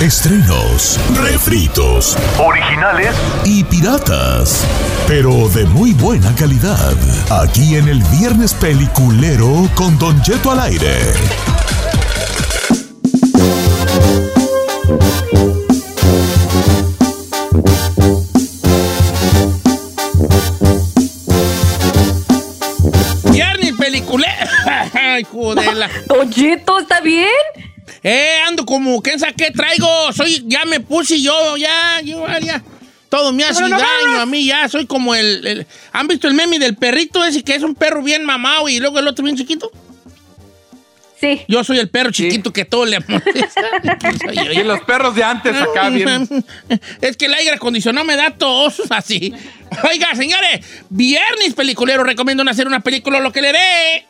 Estrenos, refritos, Originales. y piratas, pero de muy buena calidad. Aquí en el Viernes Peliculero con Don Jeto al aire. Viernes peliculé. Ay, jodela. Toyito, ¿está bien? Eh, como, ¿quién sabe qué traigo? Soy, ya me puse yo, ya, yo, ya. Todo me hace daño a mí, ya. Soy como el, el- ¿Han visto el meme del perrito ese que es un perro bien mamado y luego el otro bien chiquito? Sí. Yo soy el perro chiquito que todo le molesta. Y los perros de antes acá bien. Es que el aire acondicionado me da tos así. Oiga, señores, viernes peliculero, recomiendo hacer una película, lo que le dé.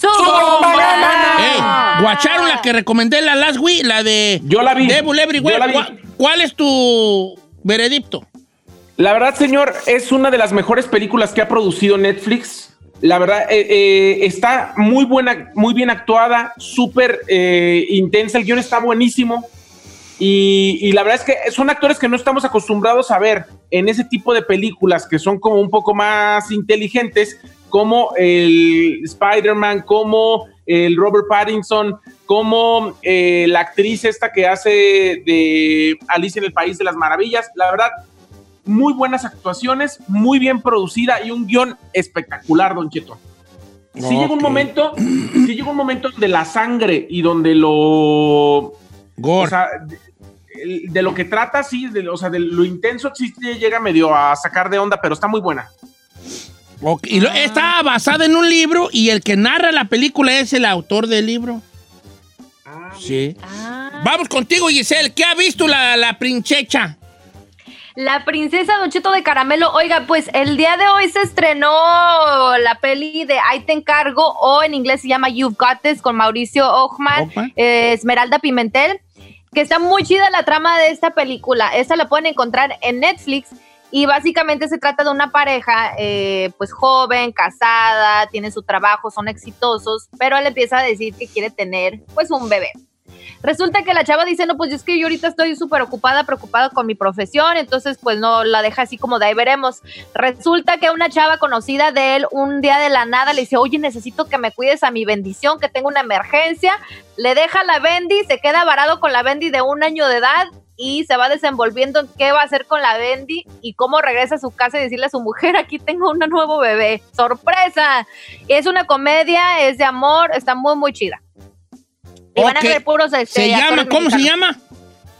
¡Sombra! Ey, guacharon la que recomendé la last week, la de Yo la vi. Devil Everywhere. Yo la vi. ¿Cuál, cuál es tu veredicto? La verdad, señor, es una de las mejores películas que ha producido Netflix. La verdad, eh, eh, está muy buena, muy bien actuada, súper eh, intensa. El guion está buenísimo. Y, y la verdad es que son actores que no estamos acostumbrados a ver en ese tipo de películas que son como un poco más inteligentes, como el Spider-Man, como el Robert Pattinson, como eh, la actriz esta que hace de Alicia en el País de las Maravillas. La verdad, muy buenas actuaciones, muy bien producida y un guion espectacular, Don Cheto. Sí llega un momento, sí llega un momento donde la sangre y donde lo Gore. o sea, de, de lo que trata, sí, de, o sea, de lo intenso, sí llega medio a sacar de onda, pero está muy buena. Ok, y lo- está basada en un libro y el que narra la película es el autor del libro. Sí. Ah. Vamos contigo, Giselle. ¿Qué ha visto la, la princecha? La princesa Don Cheto de Caramelo. Oiga, pues el día de hoy se estrenó la peli de Ahí te encargo, o en inglés se llama You've Got This, con Mauricio Ochman. eh, Esmeralda Pimentel, que está muy chida la trama de esta película. Esta la pueden encontrar en Netflix. Y básicamente se trata de una pareja, eh, pues joven, casada, tiene su trabajo, son exitosos, pero él empieza a decir que quiere tener, pues, un bebé. Resulta que la chava dice, no, pues es que yo ahorita estoy súper ocupada, preocupada con mi profesión, entonces pues no la deja así como de ahí veremos. Resulta que una chava conocida de él un día de la nada le dice, oye, necesito que me cuides a mi bendición, que tengo una emergencia. Le deja la bendi, se queda varado con la bendi de un año de edad y se va desenvolviendo en qué va a hacer con la bendi y cómo regresa a su casa y decirle a su mujer, aquí tengo un nuevo bebé. ¡Sorpresa! Es una comedia, es de amor, está muy, muy chida. Y van a ver puros este, Se llama, ¿cómo se llama?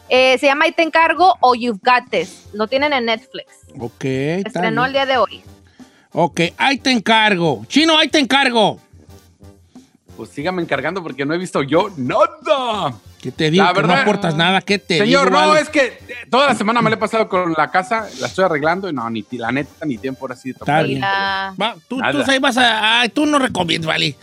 Eh, se llama Ahí te encargo o You've Got This. Lo tienen en Netflix. Ok, Estrenó el día de hoy. Ok, ahí te encargo. Chino, ahí te encargo. Pues sígame encargando porque no he visto yo nada. Que te digo La que no aportas nada, ¿qué te Señor, digo, no, vale? es que toda la semana me la he pasado con la casa, la estoy arreglando y no, ni la neta, ni tiempo ahora sí de Está tocar. bien. Va, tú, tú ahí vas a... Ay, tú no recomiendas, vale.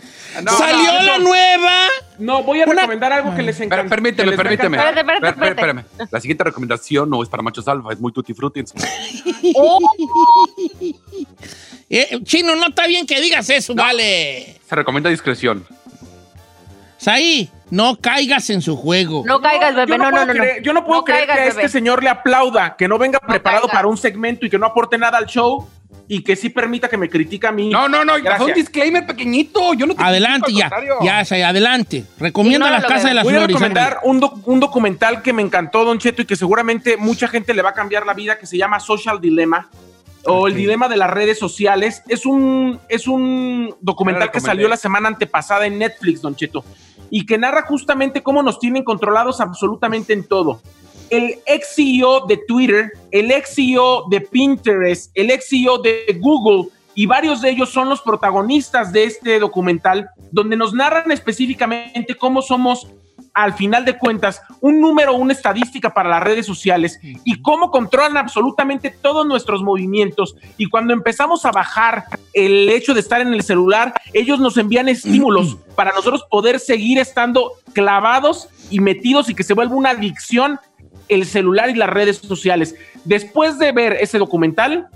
No, Salió no, la no. nueva... No, voy a Una- recomendar algo que les Pero encanta. permíteme, les permíteme. Espérate, espérate, Per- per- espérame. La siguiente recomendación no es para machos alfa, es muy tutti frutti. Oh, Eh, chino, no está bien que digas eso, vale. Se recomienda discreción. Saí, no caigas en su juego. no caigas, bebé. No, no, puedo no. no. yo no puedo No creer caigas, que a este bebé. señor le aplauda, que no venga preparado para un segmento y que no aporte nada al show y que sí permita que me critique a mí. No, no, no, Gracias. un disclaimer pequeñito. Yo no te Adelante ya. Ya, Saí, adelante. Recomienda la Ignóralo, casa de las Voy a recomendar un, doc- un documental que me encantó, Don Cheto, y que seguramente mucha gente le va a cambiar la vida, que se llama Social Dilemma. O el dilema de las redes sociales. Es un, es un documental que salió la semana antepasada en Netflix, Don Cheto. Y que narra justamente cómo nos tienen controlados absolutamente en todo. El ex CEO de Twitter, el ex CEO de Pinterest, el ex CEO de Google y varios de ellos son los protagonistas de este documental, donde nos narran específicamente cómo somos al final de cuentas, un número, una estadística para las redes sociales y cómo controlan absolutamente todos nuestros movimientos. Y cuando empezamos a bajar el hecho de estar en el celular, ellos nos envían estímulos para nosotros poder seguir estando clavados y metidos y que se vuelva una adicción el celular y las redes sociales. Después de ver ese documental,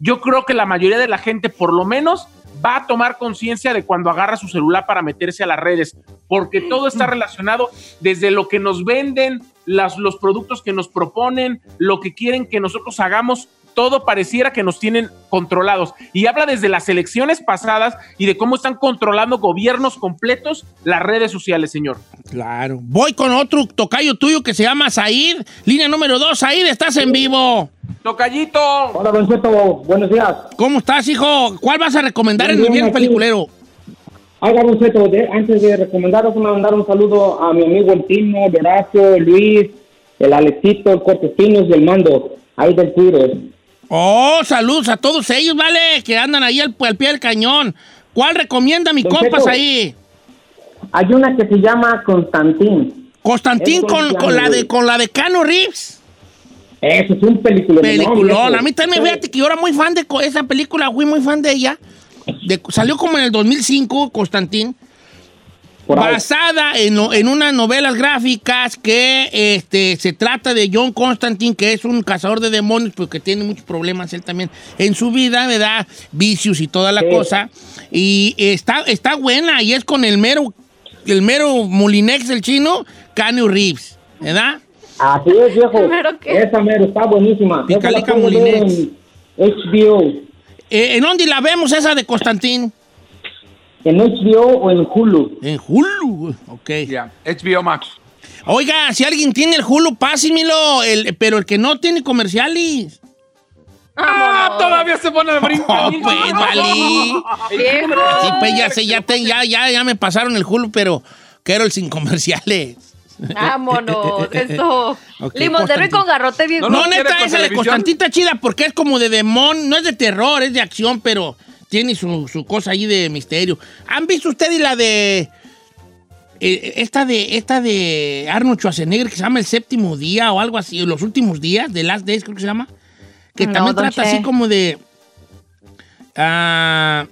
yo creo que la mayoría de la gente por lo menos va a tomar conciencia de cuando agarra su celular para meterse a las redes, porque todo está relacionado desde lo que nos venden, las, los productos que nos proponen, lo que quieren que nosotros hagamos, todo pareciera que nos tienen controlados. Y habla desde las elecciones pasadas y de cómo están controlando gobiernos completos las redes sociales, señor. Claro. Voy con otro tocayo tuyo que se llama Said. Línea número dos. Said, estás en vivo. Tocayito. Hola, Don Cheto, buenos días. ¿Cómo estás, hijo? ¿Cuál vas a recomendar Bien, en el bien, viernes aquí. peliculero? Oiga, Don Cheto, de- antes de recomendaros, me mandar un saludo a mi amigo el Tino, el Horacio, el Luis, el Alexito, el Cortesinos y el Mando, ahí del Twitter. Oh, saludos a todos ellos, ¿vale? Que andan ahí al, al pie del cañón. ¿Cuál recomienda mi compas ahí? Hay una que se llama Constantín. Constantín con, con la de con la de Cano Reeves. Eso es un película. Peliculón. A mí también, fíjate que yo era muy fan de esa película, fui muy fan de ella. De- salió como en el 2005, Constantín. Basada en, lo- en unas novelas gráficas que este, se trata de John Constantine, que es un cazador de demonios, porque tiene muchos problemas él también en su vida, ¿verdad? Vicios y toda la Sí. cosa. Y está, está buena y es con el mero, el mero Molinex, el chino, Keanu Reeves, ¿verdad? Así es, viejo. ¿Mero qué? Esa mero, está buenísima. Picalica Molinex. HBO, Eh, ¿En dónde la vemos esa de Constantín? En HBO o en Hulu. En Hulu, ok. Ya, HBO Max. Oiga, si alguien tiene el Hulu, pásimelo, el, pero el que no tiene comerciales. ¡Ah! Todavía se pone el brinco. Oh, pues, valí. Sí, pues ya sé, ya, te- ya, ya, ya me pasaron el Hulu, pero quiero el sin comerciales. Vámonos. Esto. Ok, Limón de Constantín. con garrote bien. No, No, neta, esa de. Constantita chida porque es como de demon, no es de terror, es de acción, pero tiene su, su cosa ahí de misterio. ¿Han visto ustedes la de eh, esta de esta de Arnold Schwarzenegger que se llama El Séptimo Día o algo así, Los Últimos Días, The Last Days creo que se llama? Que No, también trata Che. así como de ah,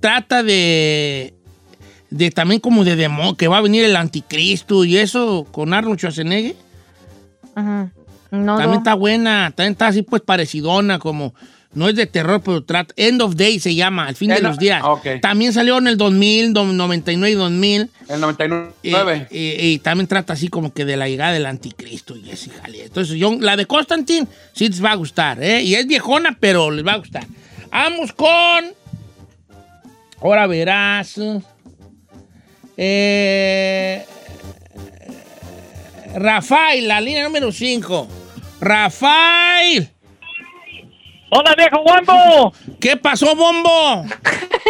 trata de de también como de demonio, que va a venir el anticristo y eso con Arnold Schwarzenegger. Ajá. No, También no. está buena, también está así pues parecidona, como no es de terror, pero trata. End of Day se llama, el fin de los días. ok. También salió en el 2000, do- 99 y 2000. El 99. eh, eh, y también trata así como que de la llegada del anticristo y ese jale. Entonces, yo, la de Constantine sí les va a gustar, ¿eh? Y es viejona, pero les va a gustar. Vamos con. Ahora verás. Eh, Rafael, la línea número 5. Rafael. Hola, viejo guambo. ¿Qué pasó, Bombo?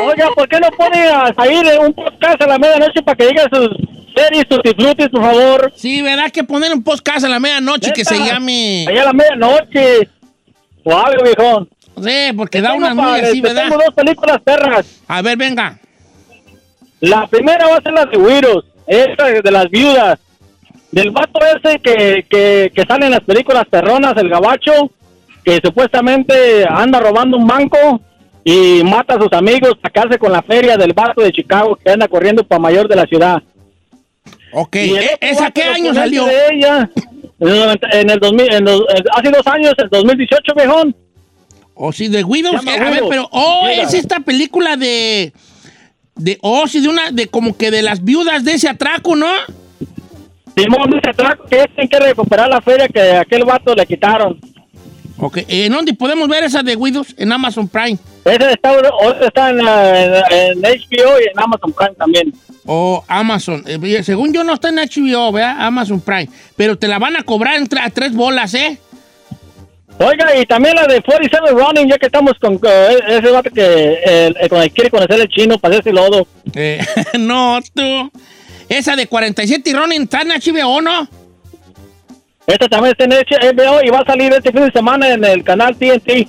Oiga, ¿por qué no pone a salir un podcast a la medianoche para que diga sus series, sus disfrutes, por favor? Sí, ¿verdad? Que poner un podcast a la medianoche que se llame. Allá a la medianoche. O algo, viejón. Sí, porque da Tengo una muy así, ¿verdad? Tengo dos películas perras. A ver, venga. La primera va a ser la de Wiros, esa de las viudas. Del vato ese que, que, que sale en las películas perronas, el gabacho, que supuestamente anda robando un banco y mata a sus amigos para sacarse con la feria del vato de Chicago que anda corriendo para mayor de la ciudad. Ok, ¿e- ¿esa qué año salió? De ella, en el, 90 en el 2000, en los- hace dos años, el 2018, viejón. O sí, de Widows. Eh, a ver, pero. Oh, Mira. es esta película de. De. Oh, sí, de una. De como que de las viudas de ese atraco, ¿no? Simón dice atraco que tienen que recuperar la feria que aquel vato le quitaron. Ok, eh, ¿en dónde podemos ver esa de Widows? En Amazon Prime. Ese está, está en, en- en HBO y en Amazon Prime también. O Amazon. Eh, según yo no está en HBO, ¿verdad? Amazon Prime. Pero te la van a cobrar entre a tres bolas, ¿eh? Oiga, y también la de 47 Running, ya que estamos con eh, ese vato que con el quiere conocer el chino para ese lodo. No, tú. Esa de 47 y Ronin está en HBO, ¿no? Esta también está en HBO y va a salir este fin de semana en el canal TNT.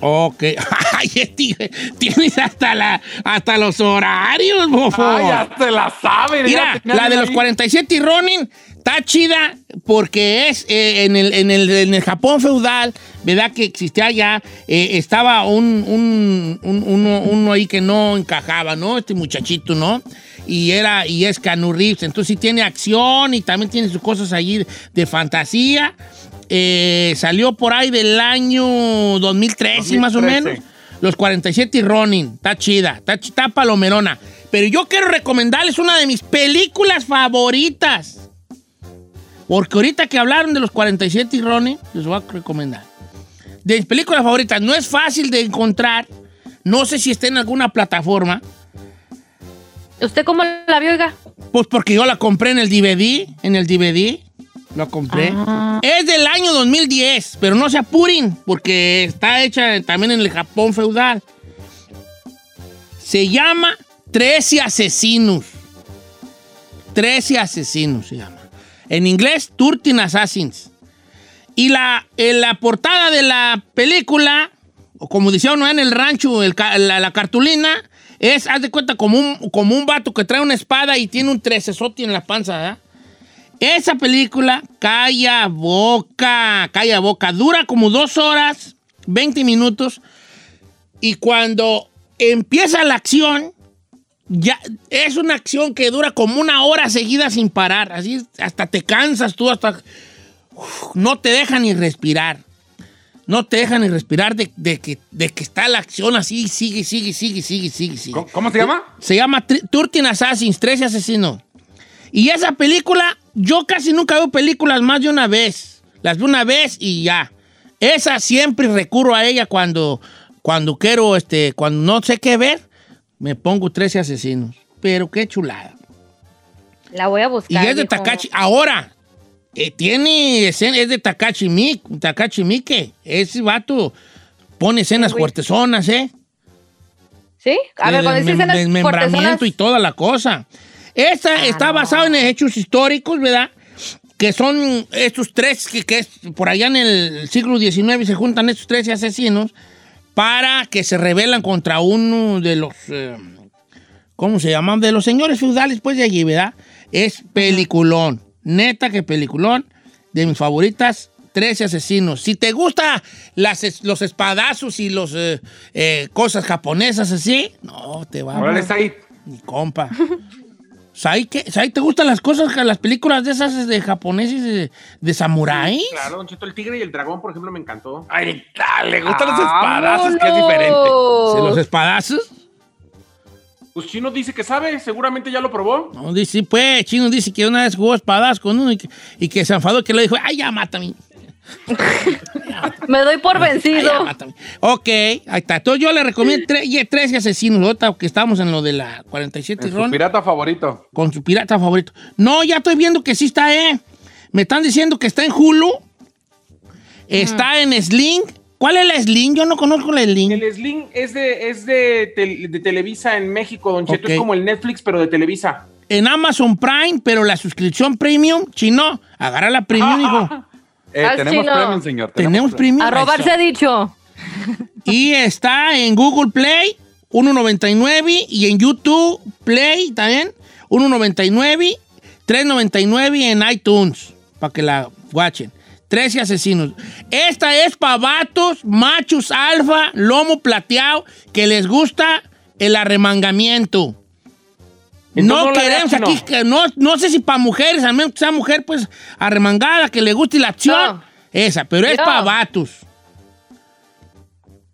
Ok. Ay, este, tienes hasta, la, hasta los horarios, bofo. Ay, ya se la sabe. Mira, la de bien los ahí. 47 y Ronin está chida porque es eh, en, el, en, el, en el Japón feudal, ¿verdad? Que existía allá, eh, estaba un, un- un- uno, uno ahí que no encajaba, ¿no? Este muchachito, ¿no? Y era, y es Keanu Reeves, entonces sí tiene acción y también tiene sus cosas allí de, fantasía. Eh, salió por ahí del año 2013, más o 2013. menos. Los 47 y Ronin. Está chida, está, está palomerona. Pero yo quiero recomendarles una de mis películas favoritas. Porque ahorita que hablaron de los 47 y Ronin, les voy a recomendar. De mis películas favoritas, no es fácil de encontrar. No sé si está en alguna plataforma. ¿Usted cómo la vio, oiga? Pues porque yo la compré en el DVD, en el DVD, la compré. Ah. Es del año 2010, pero no se apuren, porque está hecha también en el Japón feudal. Se llama Trece Asesinos. Trece Asesinos se llama. En inglés, Thirteen Assassins. Y la, en la portada de la película, o como decía uno en el rancho, el ca- la, la cartulina, es, haz de cuenta, como un, como un vato que trae una espada y tiene un trecesote en la panza. Esa película, calla boca, calla boca, dura como dos horas, 20 minutos, y cuando empieza la acción, ya es una acción que dura como una hora seguida sin parar, así hasta te cansas tú, hasta no te deja ni respirar. No te deja ni respirar de, de que, de que está la acción así, sigue, sigue, sigue, sigue, sigue, sigue. ¿Cómo, cómo se llama? Se llama Thirteen Assassins, 13 asesinos. Y esa película, yo casi nunca veo películas más de una vez. Las veo una vez y ya. Esa siempre recurro a ella cuando, cuando quiero, este, cuando no sé qué ver, me pongo 13 asesinos. Pero qué chulada. La voy a Y buscar. es de. Takachi. Ahora, eh, tiene escena, es de Takachi Miike. Takachi Miike. Ese vato pone escenas fuertezonas, ¿eh? ¿Sí? A ver, cuando dice escenas desmembramiento fuertezonas- y toda la cosa. Esta Ah, está no. basada en hechos históricos, ¿verdad? Que son estos tres, que, que es por allá en el siglo XIX se juntan estos tres asesinos para que se rebelan contra uno de los, eh, ¿cómo se llaman? De los señores feudales, pues de allí, ¿verdad? Es peliculón. Neta que peliculón. De mis favoritas, 13 asesinos. Si te gusta las, los espadazos y los eh, eh, cosas japonesas así, no, te va está ahí. mi compa. ¿Sabes qué? ¿Sabes? ¿Te gustan las cosas, las películas de esas de japoneses, de, de samuráis? Claro, Don Cheto, el tigre y el dragón, por ejemplo, me encantó. Ay, le gustan los ¡Vámonos! espadazos, que es diferente. ¿Sí, ¿Los espadazos? Pues Chino dice que sabe, seguramente ya lo probó. No, dice, sí, pues, Chino dice que una vez jugó espadas con uno y que, y que se enfadó que le dijo, ay, ya mátame. Me doy por Ay, ya vencido. mátame. Ok, ahí está. Entonces yo le recomiendo tre- y 13 asesinos, ahorita que estamos en lo de la 47 Es su pirata favorito. con su pirata favorito. No, ya estoy viendo que sí está, ¿eh? Me están diciendo que está en Hulu, está en Sling. ¿Cuál es la Sling? Yo no conozco la Sling. El Sling es de, es de, tel- de Televisa en México, Don Cheto. Es como el Netflix, pero de Televisa. En Amazon Prime, pero la suscripción premium, chino, agarra la premium, hijo. Eh, tenemos chino. premium, señor. Tenemos premium. A robar Eso. se ha dicho. Y está en Google Play, 1.99. Y en YouTube Play también, 1.99. 3.99 en iTunes, para que la watchen. 13 asesinos. Esta es para vatos, machos, alfa, lomo plateado, que les gusta el arremangamiento. No, queremos aquí, que no, no sé si para mujeres, al menos que sea mujer, pues arremangada, que le guste la acción. No. Esa, pero es para vatos.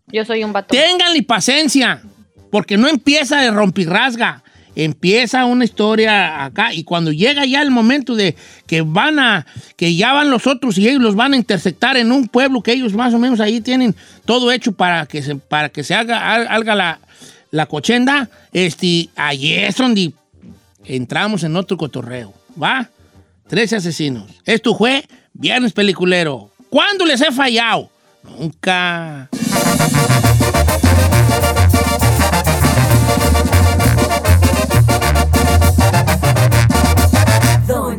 Yo soy un vato. Ténganle paciencia, porque no empieza de rompirrasga. Empieza una historia acá y cuando llega ya el momento de que van a, que ya van los otros y ellos los van a intersectar en un pueblo que ellos más o menos ahí tienen todo hecho para que se, para que se haga, ha- haga la, la cochenda, este, ahí es donde entramos en otro cotorreo, ¿va? 13 asesinos. Esto fue Viernes Peliculero. ¿Cuándo les he fallado? Nunca.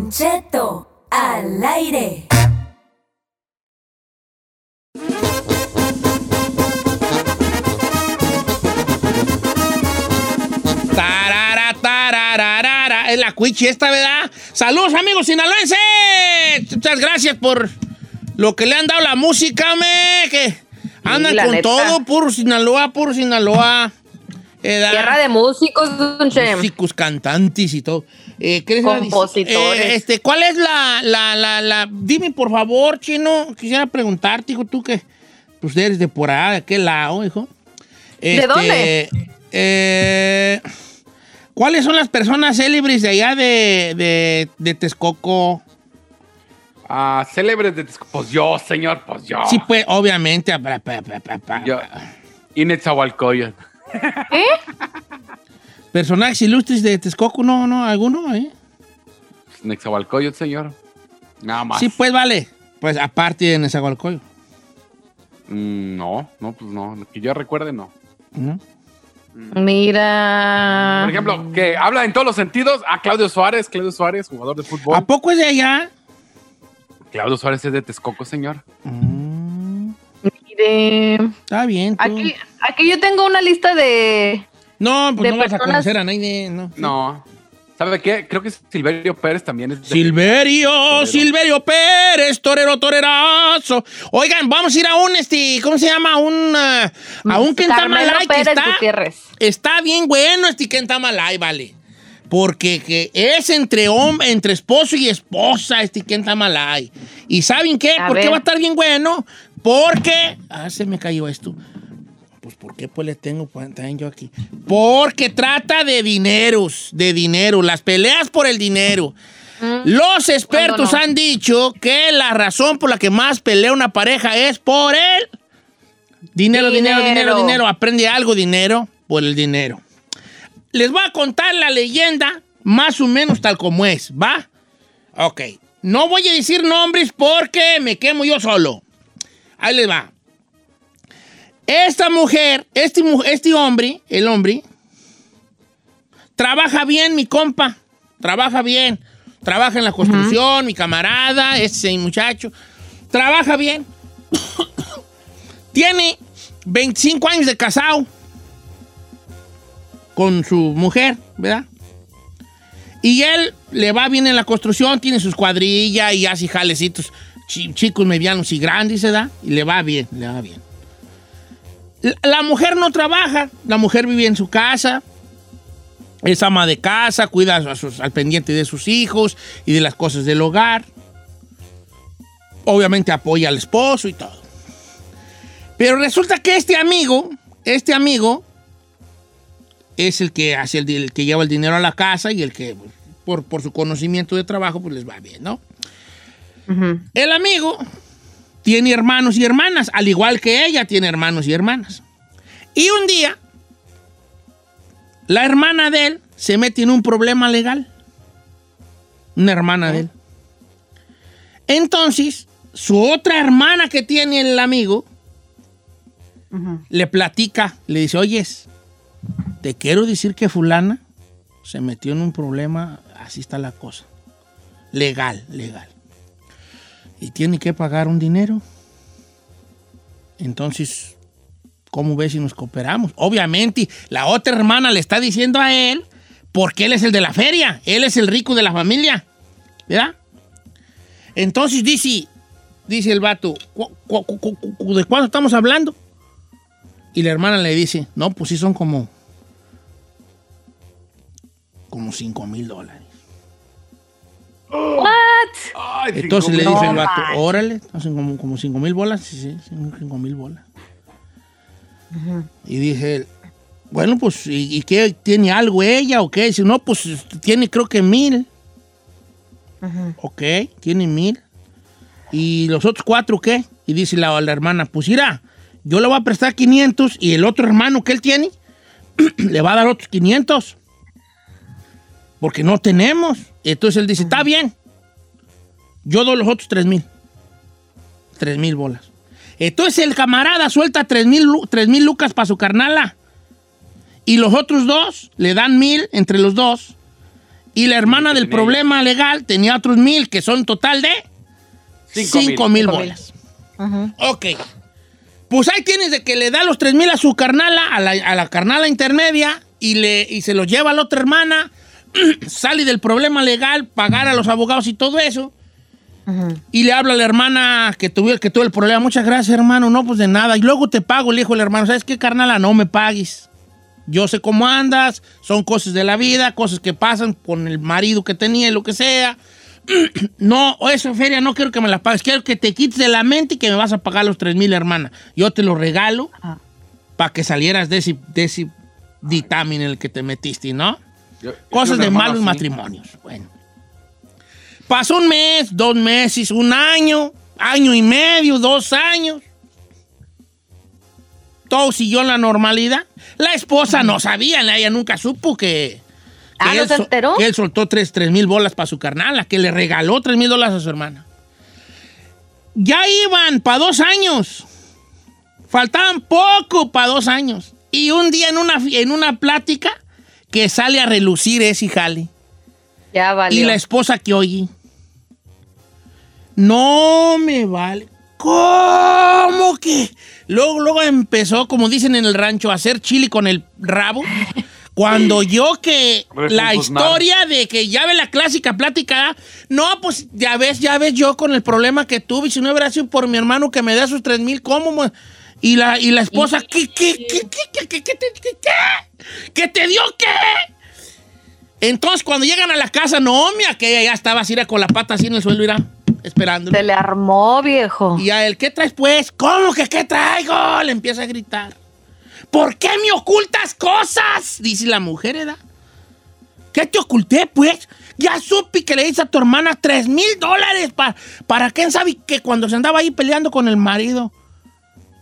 Don Cheto, al aire. Tarara, tarararara. Es la cuichi esta, ¿verdad? Saludos, amigos sinaloenses. Muchas gracias por lo que le han dado la música, me. Que andan con neta. todo, puro Sinaloa, puro Sinaloa. ¿Edad? Tierra de músicos, Don músicos, cantantes y todo. Eh. Eh, este, ¿Cuál es la, la, la, la- Dime, por favor, chino. Quisiera preguntarte, hijo, tú que pues eres de por allá, de aquel lado, hijo. Este, dónde? eh, ¿Cuáles son las personas célebres de allá de, de, de Texcoco? Ah, célebres de Texcoco. Pues yo, señor, pues yo. Sí, pues, obviamente. pa, pa. Yo. ¿Eh? Personajes ilustres de Texcoco, no, no, alguno, ¿eh? Netzahualcoyotl, señor. Nada más. Sí, pues vale. Pues aparte de Nezahualcóyotl, Mm, no, no, pues no. Que yo recuerde, no. ¿no? Mira. Por ejemplo, que habla en todos los sentidos. Ah, Claudio Suárez, Claudio Suárez, jugador de fútbol. ¿A poco es de allá? Claudio Suárez es de Texcoco, señor. Mm, Mire. está bien. tú. Aquí, aquí yo tengo una lista de. No, pues de no vas a personas- conocer a nadie, no. No. ¿Sabe qué? Creo que Silverio Pérez también es de Silverio, Silverio Pérez, torero, torerazo. Oigan, vamos a ir a un, este, ¿cómo se llama? Un, ah, a un Quentamalay que está, Gutiérrez. está bien bueno este Quentamalay, vale. Porque que es entre, hom- entre esposo y esposa este Quentamalay. ¿Y saben qué? A ¿Por qué ver. va a estar bien bueno? Porque... Ah, se me cayó esto. Pues, ¿por qué pues le tengo pues, también yo aquí? Porque trata de dineros, de dinero, las peleas por el dinero. Los expertos han dicho que la razón por la que más pelea una pareja es por el dinero, dinero, dinero, Dinero. dinero. Aprende algo, dinero, por el dinero. Les voy a contar la leyenda más o menos tal como es, ¿va? Ok. No voy a decir nombres porque me quemo yo solo. Ahí les va. Esta mujer, este, este hombre, el hombre, trabaja bien, mi compa. Trabaja bien. Trabaja en la construcción, mi camarada, ese muchacho. Trabaja bien. Tiene 25 años de casado con su mujer, ¿verdad? Y él le va bien en la construcción, tiene sus cuadrillas y hace jalecitos chi- chicos, medianos y grandes, ¿verdad? Y le va bien, le va bien. La, mujer no trabaja, la mujer vive en su casa, es ama de casa, cuida a sus- al pendiente de sus hijos y de las cosas del hogar. Obviamente apoya al esposo y todo. Pero resulta que este amigo, este amigo, es el que hace el, el que lleva el dinero a la casa y el que, por, por su conocimiento de trabajo, pues les va bien, ¿no? El amigo tiene hermanos y hermanas, al igual que ella tiene hermanos y hermanas. Y un día, la hermana de él se mete en un problema legal. Una hermana de él. Entonces, su otra hermana que tiene el amigo le platica, le dice, oyes, te quiero decir que fulana se metió en un problema, así está la cosa. Legal, legal. Y tiene que pagar un dinero. Entonces, ¿cómo ves si nos cooperamos? Obviamente, la otra hermana le está diciendo a él, porque él es el de la feria, él es el rico de la familia, ¿verdad? Entonces dice, dice el vato, "¿Cu- cu- cu- cu- ¿de cuánto estamos hablando? Y la hermana le dice, no, pues sí son como, como 5 mil dólares. What? Ay, Entonces le cinco dice el vato, órale, hacen como, como 5 mil bolas. Sí, sí, 5 mil bolas. Y dije él, bueno, pues, ¿y, y qué? ¿Tiene algo ella o qué? Dice, no, pues tiene creo que mil. Ok, tiene mil. ¿Y los otros cuatro qué? Y dice la, la hermana, pues mira, yo le voy a prestar 500 y el otro hermano que él tiene le va a dar otros 500. Porque no tenemos. Entonces él dice, está bien. Yo doy los otros 3 mil. 3 mil bolas. Entonces el camarada suelta 3 mil lu- tres mil lucas para su carnala. Y los otros dos le dan mil entre los dos. Y la hermana del problema legal tenía otros mil, que son total de Cinco 5 mil Cinco mil. bolas. Ok. Pues ahí tienes de que le da los 3 mil a su carnala, a la, a la carnala intermedia, y, le, y se los lleva a la otra hermana, sale del problema legal, pagar a los abogados y todo eso. Y le habla a la hermana que tuvo, que tuvo el problema. Muchas gracias, hermano. No, pues de nada. Y luego te pago, le dijo el hermano. ¿Sabes qué, carnala? No me pagues. Yo sé cómo andas. Son cosas de la vida, cosas que pasan con el marido que tenía y lo que sea. No, eso, feria, no quiero que me la pagues. Quiero que te quites de la mente y que me vas a pagar los 3 mil, hermana. Yo te lo regalo para que salieras de ese, de ese dictamen en el que te metiste, ¿no? Yo- yo Cosas de malos así. matrimonios. Bueno. Pasó un mes, dos meses, un año, año y medio, dos años. Todo siguió en la normalidad. La esposa no sabía, ella nunca supo que. que Ah, ¿no él se enteró? que él soltó tres, mil bolas para su carnal, que le regaló tres mil dólares a su hermana. Ya iban para dos años. Faltaban poco para dos años. Y un día en una, en una plática que sale a relucir ese jale. Ya valió. Y la esposa que oye. No me vale. ¿Cómo que? Luego, luego empezó, como dicen en el rancho, a hacer chile con el rabo. Cuando yo que la Refunfuznar. historia de que ya ve la clásica plática, no, pues ya ves, ya ves yo con el problema que tuve, y si no hubiera sido por mi hermano que me da sus tres mil, ¿cómo? mo- Y la, y la esposa, ¿qué, qué, qué, qué, qué, qué, qué, qué, te dio qué? Entonces, cuando llegan a la casa, no, mi aquella ya estaba así, era con la pata así en el suelo, irá, esperándolo. Se le armó, viejo. Y a él, ¿qué traes pues? ¿Cómo que qué traigo? Le empieza a gritar. ¿Por qué me ocultas cosas? Dice la mujer, ¿verdad? ¿Qué te oculté, pues? Ya supe que le dice a tu hermana tres mil dólares para, para quién sabe que cuando se andaba ahí peleando con el marido.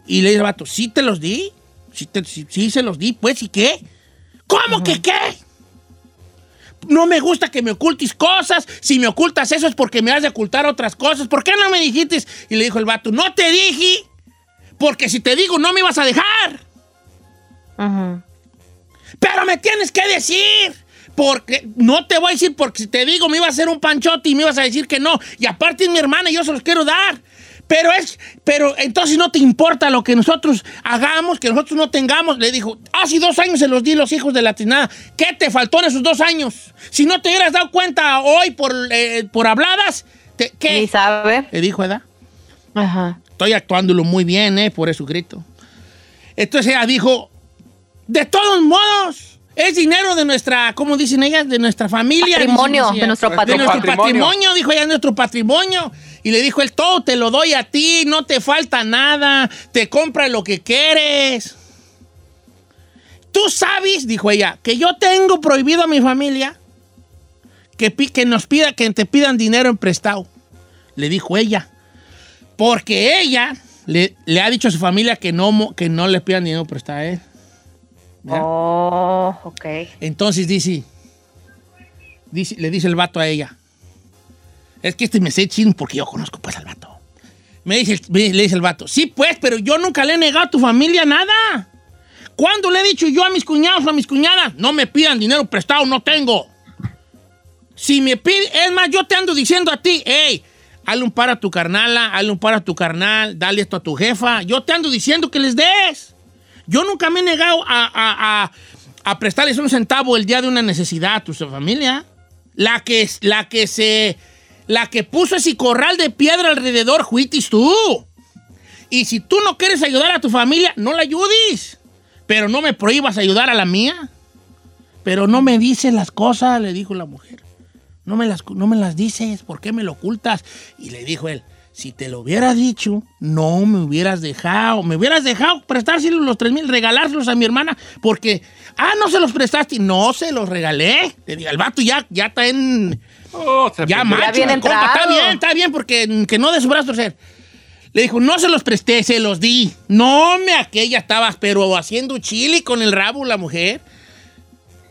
Y le dice el vato, sí te los di. Sí, te- sí- sí se los di, pues, ¿y qué? ¿Cómo que qué? No me gusta que me ocultes cosas. Si me ocultas eso es porque me has de ocultar otras cosas. ¿Por qué no me dijiste? Y le dijo el vato, no te dije. Porque si te digo, no me ibas a dejar. Ujú. Pero me tienes que decir. Porque no te voy a decir porque si te digo me iba a hacer un panchote y me ibas a decir que no. Y aparte es mi hermana y yo se los quiero dar. Pero es, pero entonces no te importa lo que nosotros hagamos, que nosotros no tengamos. Le dijo, hace dos años se los di los hijos de la trinada. ¿Qué te faltó en esos dos años? Si no te hubieras dado cuenta hoy por, eh, por habladas, te- Ni ¿qué? sabe. Le dijo, ¿verdad? Ajá. Estoy actuándolo muy bien, ¿eh? Por eso grito. Entonces ella dijo, de todos modos, es dinero de nuestra, ¿cómo dicen ellas? De nuestra familia. Patrimonio, de nuestro De patrimonio. nuestro Patrimonio. patrimonio, dijo ella, es nuestro patrimonio. Y le dijo él, todo te lo doy a ti, no te falta nada, te compra lo que quieres. Tú sabes, dijo ella, que yo tengo prohibido a mi familia que, que nos pida, que te pidan dinero en prestado. Le dijo ella. Porque ella le, le ha dicho a su familia que no, que no le pidan dinero prestado a él. ¿Ya? Oh, ok. Entonces dice, dice, le dice el vato a ella. Es que este me sé chino porque yo conozco pues al vato. Me dice, le dice el vato, sí pues, pero yo nunca le he negado a tu familia nada. ¿Cuándo le he dicho yo a mis cuñados o a mis cuñadas? No me pidan dinero prestado, no tengo. Si me pide, es más, yo te ando diciendo a ti, hey, hazle un par a tu carnala, hazle un par a tu carnal, dale esto a tu jefa. Yo te ando diciendo que les des. Yo nunca me he negado a, a- a- a prestarles un centavo el día de una necesidad a tu familia. La que, la que se. La que puso ese corral de piedra alrededor, juitis tú. Y si tú no quieres ayudar a tu familia, no la ayudes. Pero no me prohíbas ayudar a la mía. Pero no me dices las cosas, le dijo la mujer. No me las, no me las dices, ¿por qué me lo ocultas? Y le dijo él, si te lo hubiera dicho, no me hubieras dejado. Me hubieras dejado prestárselos los tres mil, regalárselos a mi hermana, porque, ah, no se los prestaste. No se los regalé. Le digo, el vato ya, ya está en, Oh, se ya, macho, bien está bien, está bien, porque que no de su brazo torcer. Le dijo, no se los presté, se los di. No, me aquella estabas, pero haciendo chili con el rabo la mujer.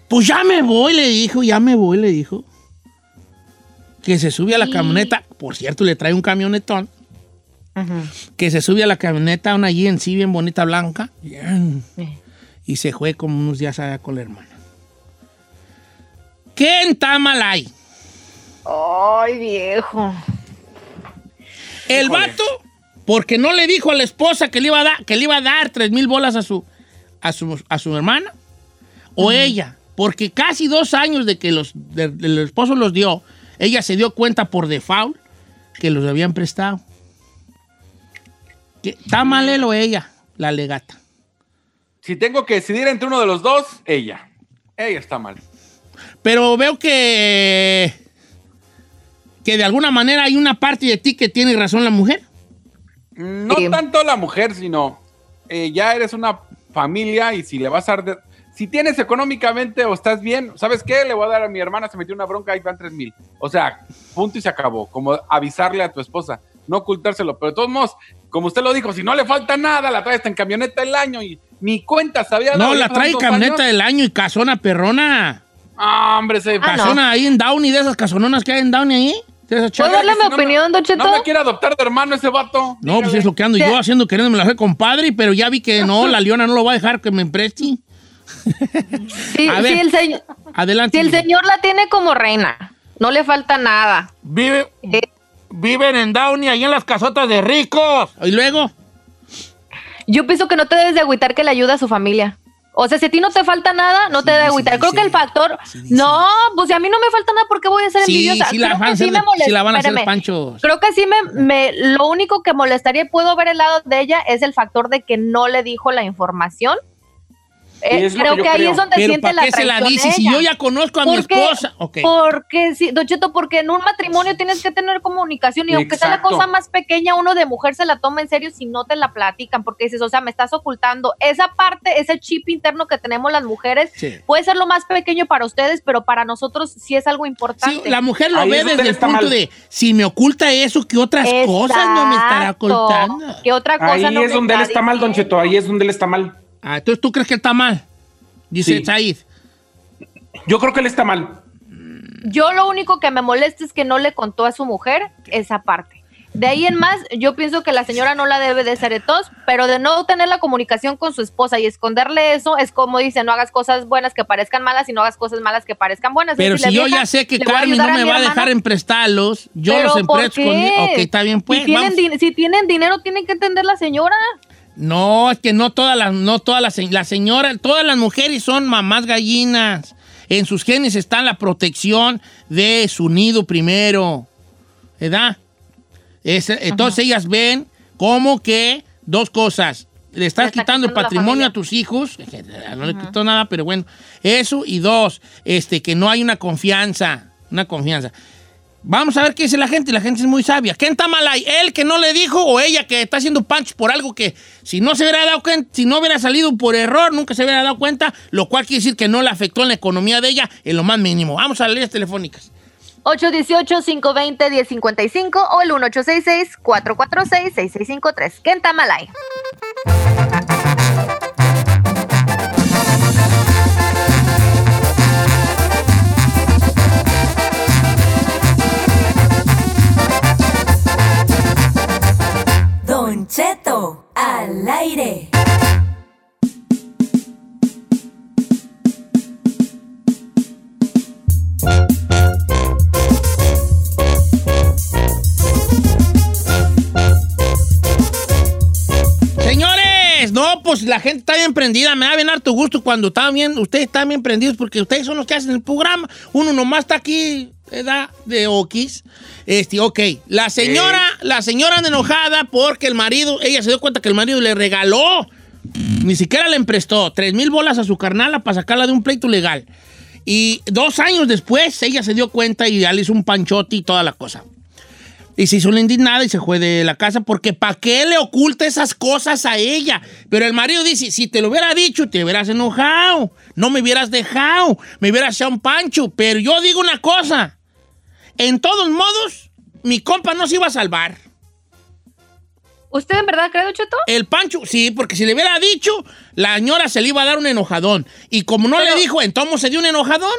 Pues ya me voy, le dijo, ya me voy, le dijo. Que se sube a la camioneta, por cierto, le trae un camionetón. Que se sube a la camioneta, una GNC bien bonita, blanca. Bien. Y se fue como unos días allá con la hermana. ¿Qué en Tamalay? Ay, viejo. El vato, porque no le dijo a la esposa que le iba a dar, que le iba a dar 3 mil bolas a su, a su, a su hermana, o ella, porque casi dos años de que los, de- del esposo los dio, ella se dio cuenta por default que los habían prestado. Que, está mal él o ella, la legata. Si tengo que decidir entre uno de los dos, ella. Ella está mal. Pero veo que, que de alguna manera hay una parte de ti que tiene razón la mujer. No Sí. tanto la mujer, sino eh, ya eres una familia y si le vas a dar... de- si tienes económicamente o estás bien, ¿sabes qué? Le voy a dar a mi hermana, se metió una bronca, ahí van tres mil. O sea, punto y se acabó. Como avisarle a tu esposa, no ocultárselo. Pero de todos modos, como usted lo dijo, si no le falta nada, la trae hasta en camioneta el año y ni cuenta sabía No, la trae camioneta del año y casona perrona. Ah, hombre, se Ah, no. Casona ahí en Downey, de esas casononas que hay en Downey ahí. ¿Puedo darle mi si no me- opinión, Don Cheto? No me quiere adoptar de hermano ese vato. No, pues es lo que ando yo haciendo, queriéndome la hacer compadre, pero ya vi que no, la Leona no lo va a dejar que me preste. Sí, A ver. sí, el señor, Adelante. si el señor la tiene como reina, no le falta nada. Vive, Eh, viven en Downey, ahí en las casotas de ricos. Y luego, Yo pienso que no te debes de agüitar que le ayuda a su familia. O sea, si a ti no te falta nada, no te debe agüitar. Creo que el factor... No, pues si a mí no me falta nada, ¿por qué voy a ser envidiosa? sí la, Creo van a que hacer, sí me molesta. sí la van a hacer panchos. Creo que sí me, me... Lo único que molestaría, y puedo ver el lado de ella, es el factor de que no le dijo la información. Eh, creo que ahí creo. es donde Pero siente ¿para la qué se la dice? Si yo ya conozco a mi Porque- esposa. Porque sí, Don Cheto, porque en un matrimonio tienes que tener comunicación y aunque sea la cosa más pequeña, uno de mujer se la toma en serio si no te la platican, porque dices, o sea, me estás ocultando esa parte, ese chip interno que tenemos las mujeres, Sí. puede ser lo más pequeño para ustedes, pero para nosotros sí es algo importante. Sí, la mujer lo Ahí ve desde el punto mal. de si me oculta eso, ¿qué otras cosas no me estará ocultando? ¿Qué otra cosa Ahí no es me donde él está mal, Don? Cheto. Ahí es donde él está mal. Ah, entonces tú crees que él está mal. Dice Sí. Said. Yo creo que él está mal. Yo lo único que me molesta es que no le contó a su mujer esa parte. De ahí en más, yo pienso que la señora no la debe de ser etos, pero de no tener la comunicación con su esposa y esconderle eso, es como dice, no hagas cosas buenas que parezcan malas y no hagas cosas malas que parezcan buenas. Pero si yo "Vieja, ya sé que Carmen no me va a hermana". dejar en prestarlos, yo ¿Pero los empresto con... Ok, está bien, pues. si, tienen si tienen dinero, tienen que entender la señora. No, es que no todas las, no todas las, se- la señora, todas las mujeres son mamás gallinas. En sus genes está la protección de su nido primero. ¿Verdad? Es- entonces ellas ven como que dos cosas. Le estás está quitando el quitando patrimonio a tus hijos. No le quitó nada, pero bueno. Eso y dos, este, que no hay una confianza. Una confianza. Vamos a ver qué dice la gente. La gente es muy sabia. ¿Quién está mal ahí? ¿Él que no le dijo o ella que está haciendo punch por algo que si no se hubiera dado cuenta, si no hubiera salido por error, nunca se hubiera dado cuenta, lo cual quiere decir que no le afectó en la economía de ella en lo más mínimo. Vamos a las telefónicas. 818-520-1055 o el 1866-446-6653. ¿Quién está mal ahí? Cheto al aire. Señores, no, pues la gente está bien prendida. Me da bien harto gusto cuando están bien, ustedes están bien prendidos porque ustedes son los que hacen el programa. Uno nomás está aquí, ¿verdad? De Okis. Este, ok. La señora, la señora anda enojada porque el marido, ella se dio cuenta que el marido le regaló, ni siquiera le emprestó, tres mil bolas a su carnala para sacarla de un pleito legal. Y dos años después, ella se dio cuenta y ya le hizo un panchote y toda la cosa. Y se hizo la indignada y se fue de la casa porque ¿para qué le oculta esas cosas a ella? Pero el marido dice, si te lo hubiera dicho, te hubieras enojado. No me hubieras dejado. Me hubieras echado un pancho. Pero yo digo una cosa. En todos modos, mi compa no se iba a salvar. ¿Usted en verdad cree, Cheto? El pancho, sí, porque si le hubiera dicho, la señora se le iba a dar un enojadón. Y como no Pero- le dijo, entonces se dio un enojadón.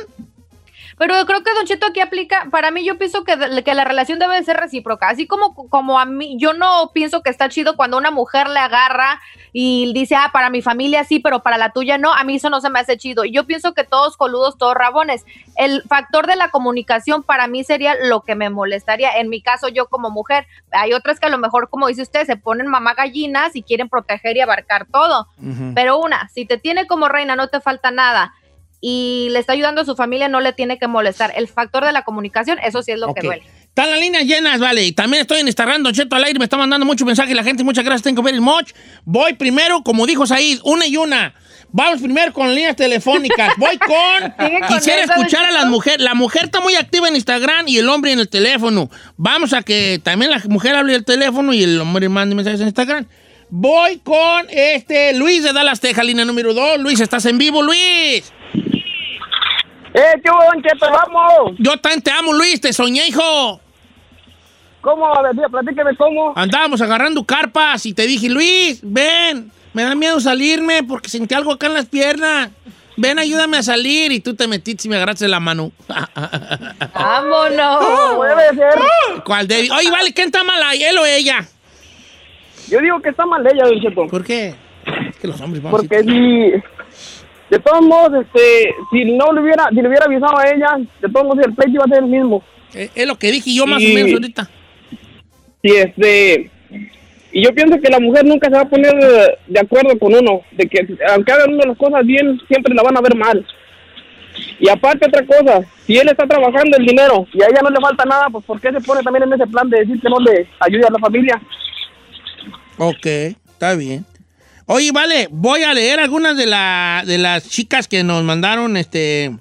Pero yo creo que Don Cheto aquí aplica, para mí yo pienso que, que la relación debe de ser recíproca, así como, como a mí, yo no pienso que está chido cuando una mujer le agarra y dice, ah, para mi familia sí, pero para la tuya no, a mí eso no se me hace chido. Y yo pienso que todos coludos, todos rabones. El factor de la comunicación para mí sería lo que me molestaría. En mi caso, yo como mujer, hay otras que a lo mejor, como dice usted, se ponen mamá gallinas y quieren proteger y abarcar todo. Pero una, si te tiene como reina, no te falta nada y le está ayudando a su familia, no le tiene que molestar. El factor de la comunicación, eso sí es lo que duele. Están las líneas llenas, vale. Y también estoy en Instagram, Don Cheto al aire. Me está mandando muchos mensajes la gente. Muchas gracias, tengo very much. Voy primero, como dijo Said, una y una. Vamos primero con líneas telefónicas. Voy con. Quisiera escuchar a las mujeres. La mujer está muy activa en Instagram y el hombre en el teléfono. Vamos a que también la mujer hable el teléfono y el hombre mande mensajes en Instagram. Voy con este Luis de Dallas, Texas, línea número 2. Luis, ¿estás en vivo, Luis? ¡Eh, qué bon, Cheto, vamos! Yo también te amo, Luis, te soñé, hijo. ¿Cómo? A ver, tía, platíqueme cómo. Andábamos agarrando carpas y te dije, Luis, ven, me da miedo salirme porque sentí algo acá en las piernas. Ven, ayúdame a salir. Y tú te metiste y me agarraste la mano. ¡Vámonos! Puede ser. ¿Cuál, David? Oye, vale, ¿quién está mal ahí, él o ella? Yo digo que está mal ella, Don Cheto. ¿Por qué? Es que los hombres vamos Porque si... De todos modos, este, si no le hubiera, si le hubiera avisado a ella, de todos modos el pleito iba a ser el mismo. Eh, Es lo que dije yo más Y- o menos ahorita. Y este, y yo pienso que la mujer nunca se va a poner eh, de acuerdo con uno, de que aunque hagan uno las cosas bien, siempre la van a ver mal. Y aparte otra cosa, si él está trabajando el dinero y a ella no le falta nada, pues ¿por qué se pone también en ese plan de decir que no le ayude a la familia? Ok, está bien. Oye, vale, voy a leer algunas de, la, de las chicas que nos mandaron este